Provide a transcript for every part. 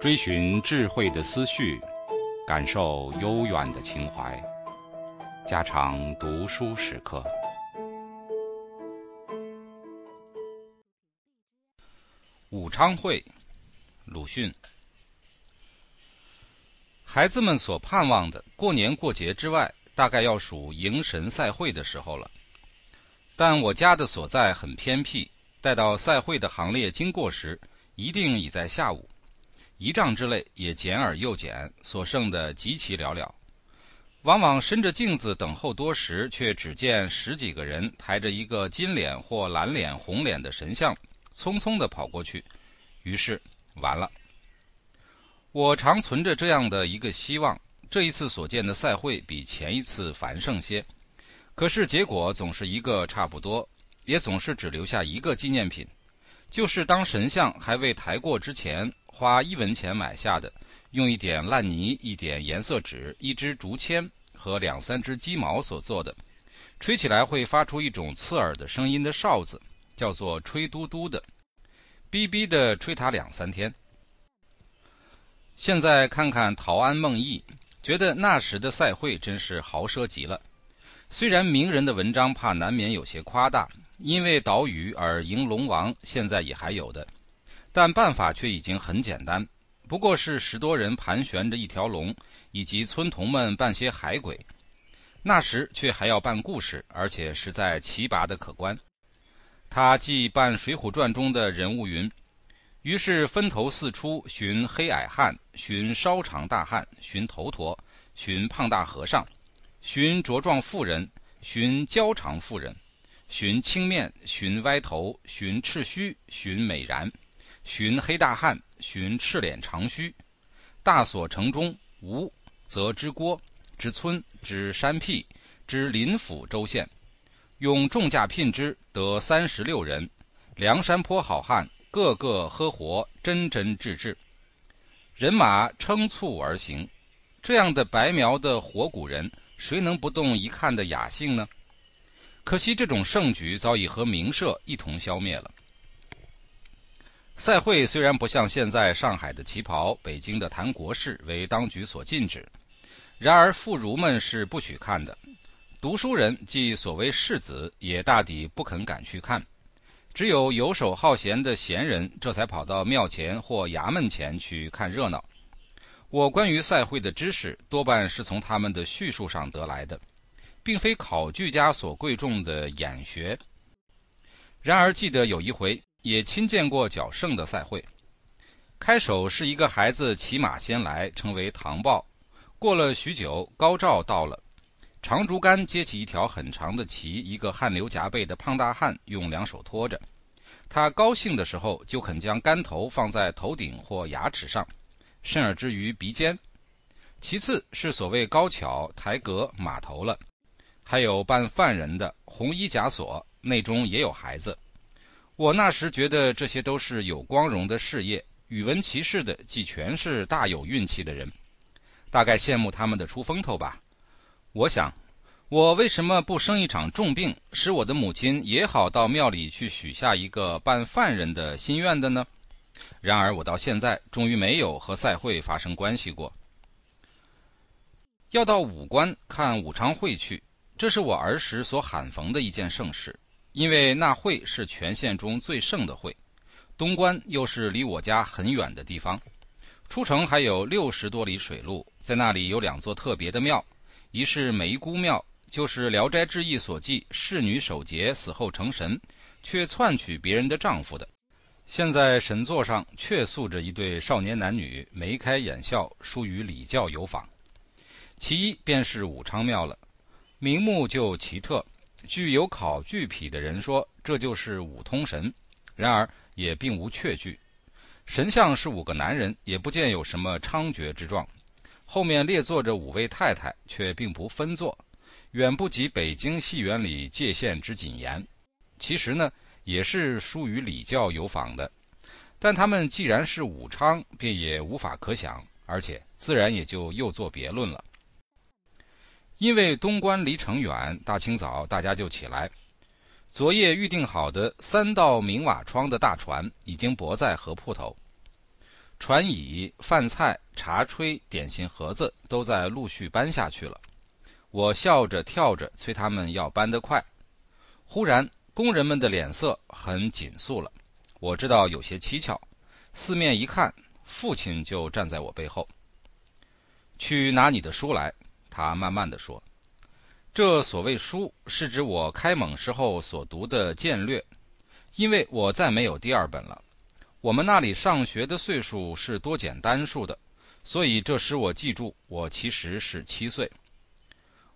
追寻智慧的思绪，感受悠远的情怀，家常读书时刻。武昌会，鲁迅。孩子们所盼望的过年过节之外，大概要数迎神赛会的时候了。但我家的所在很偏僻，待到赛会的行列经过时，一定已在下午。仪仗之类也简而又简，所剩的极其寥寥。往往伸着镜子等候多时，却只见十几个人抬着一个金脸或蓝脸、红脸的神像，匆匆地跑过去。于是完了。我常存着这样的一个希望：这一次所见的赛会比前一次繁盛些。可是结果总是一个差不多，也总是只留下一个纪念品，就是当神像还未抬过之前。花一文钱买下的，用一点烂泥、一点颜色纸、一支竹签和两三只鸡毛所做的，吹起来会发出一种刺耳的声音的哨子，叫做“吹嘟嘟”的，哔哔的吹它两三天。现在看看陶庵梦忆，觉得那时的赛会真是豪奢极了。虽然名人的文章怕难免有些夸大，因为岛屿而迎龙王，现在也还有的。但办法却已经很简单，不过是十多人盘旋着一条龙，以及村童们扮些海鬼。那时却还要办故事，而且实在奇拔的可观。他既扮《水浒传》中的人物云，于是分头四出寻黑矮汉，寻稍长大汉，寻头陀，寻胖大和尚，寻茁壮妇人，寻娇长妇人，寻青面，寻歪头，寻赤须，寻美髯。寻黑大汉，寻赤脸长须，大所城中无，则知郭，知村，知山僻，知林府州县，用重价聘之，得三十六人，梁山坡好汉，个个呵活，真真挚挚，人马称簇而行。这样的白描的活古人，谁能不动一看的雅兴呢？可惜这种盛举早已和名社一同消灭了。赛会虽然不像现在上海的旗袍、北京的谈国事为当局所禁止，然而妇孺们是不许看的，读书人即所谓士子也大抵不肯敢去看，只有游手好闲的闲人这才跑到庙前或衙门前去看热闹。我关于赛会的知识多半是从他们的叙述上得来的，并非考据家所贵重的眼学。然而记得有一回。也亲见过较胜的赛会，开首是一个孩子骑马先来，称为唐豹。过了许久，高照到了，长竹竿接起一条很长的旗，一个汗流浃背的胖大汉用两手托着。他高兴的时候，就肯将竿头放在头顶或牙齿上，甚而至于鼻尖。其次是所谓高巧抬阁马头了，还有扮犯人的红衣枷锁，内中也有孩子。我那时觉得这些都是有光荣的事业，语文其事的既全是大有运气的人，大概羡慕他们的出风头吧。我想，我为什么不生一场重病，使我的母亲也好到庙里去许下一个办犯人的心愿的呢？然而我到现在终于没有和赛会发生关系过。要到武关看武昌会去，这是我儿时所罕逢的一件盛事。因为那会是全县中最盛的会，东关又是离我家很远的地方，出城还有六十多里水路，在那里有两座特别的庙，一是梅姑庙，就是《聊斋志异》所记侍女守节死后成神，却篡取别人的丈夫的，现在神座上却塑着一对少年男女，眉开眼笑，疏于礼教有仿。其一便是武昌庙了，名目就奇特。据有考据癖的人说，这就是五通神，然而也并无确据。神像是五个男人，也不见有什么猖獗之状。后面列坐着五位太太，却并不分坐，远不及北京戏园里界限之谨严。其实呢，也是疏于礼教有仿的。但他们既然是武昌，便也无法可想，而且自然也就又作别论了。因为东关离城远，大清早大家就起来，昨夜预定好的三道明瓦窗的大船已经泊在河铺头，船椅、饭菜、茶炊、点心盒子都在陆续搬下去了。我笑着跳着催他们要搬得快。忽然，工人们的脸色很紧肃了。我知道有些蹊跷，四面一看，父亲就站在我背后。去拿你的书来，他慢慢地说。这所谓书，是指我开蒙时候所读的剑略，因为我再没有第二本了。我们那里上学的岁数是多减单数的，所以这使我记住我其实是七岁。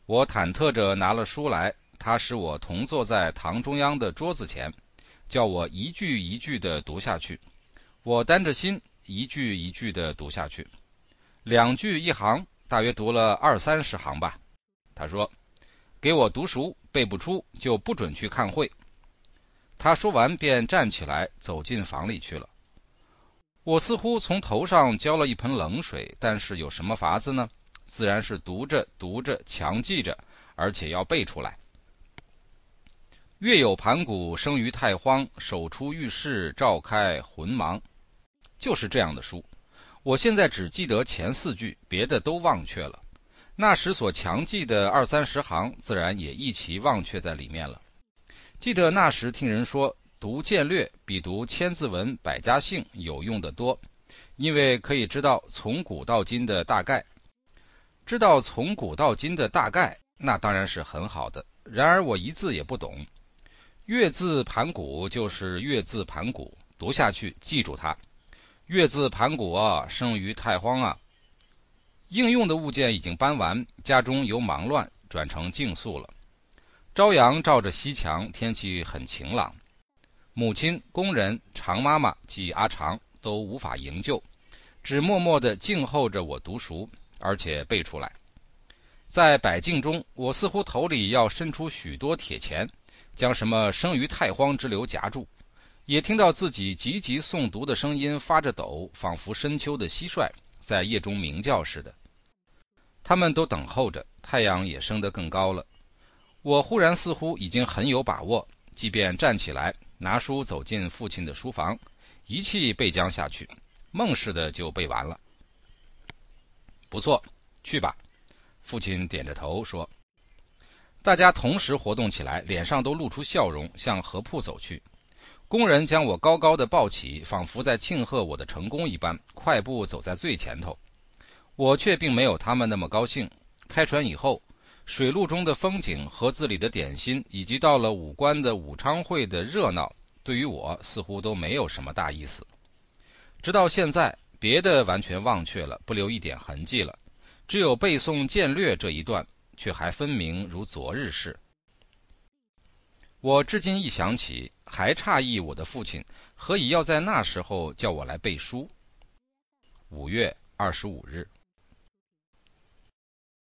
我忐忑着拿了书来，他使我同坐在堂中央的桌子前，叫我一句一句地读下去。我担着心，一句一句地读下去，两句一行，大约读了二三十行吧。他说。给我读熟，背不出就不准去看会。他说完便站起来走进房里去了。我似乎从头上浇了一盆冷水，但是有什么法子呢？自然是读着读着，强记着，而且要背出来。月有盘古生于太荒，手出玉室照开魂芒，就是这样的书。我现在只记得前四句，别的都忘却了。那时所强记的二三十行，自然也一齐忘却在里面了。记得那时听人说，读剑略比读千字文、百家姓有用的多，因为可以知道从古到今的大概。知道从古到今的大概，那当然是很好的。然而我一字也不懂。月字盘古就是月字盘古，读下去记住它。月字盘古啊，生于太荒啊。应用的物件已经搬完，家中由忙乱转成静肃了。朝阳照着西墙，天气很晴朗。母亲、工人、常妈妈及阿常都无法营救，只默默地静候着我读熟，而且背出来。在百境中，我似乎头里要伸出许多铁钳，将什么生于太荒之流夹住。也听到自己急急诵读的声音发着抖，仿佛深秋的蟋蟀在夜中鸣叫似的。他们都等候着，太阳也升得更高了。我忽然似乎已经很有把握，即便站起来拿书走进父亲的书房，一气背将下去，梦似的就背完了。不错，去吧。父亲点着头说。大家同时活动起来，脸上都露出笑容，向河铺走去。工人将我高高的抱起，仿佛在庆贺我的成功一般，快步走在最前头。我却并没有他们那么高兴。开船以后，水路中的风景、盒子里的点心，以及到了武关的武昌会的热闹，对于我似乎都没有什么大意思。直到现在，别的完全忘却了，不留一点痕迹了，只有背诵剑略这一段，却还分明如昨日事。我至今一想起，还诧异我的父亲何以要在那时候叫我来背书。五月二十五日。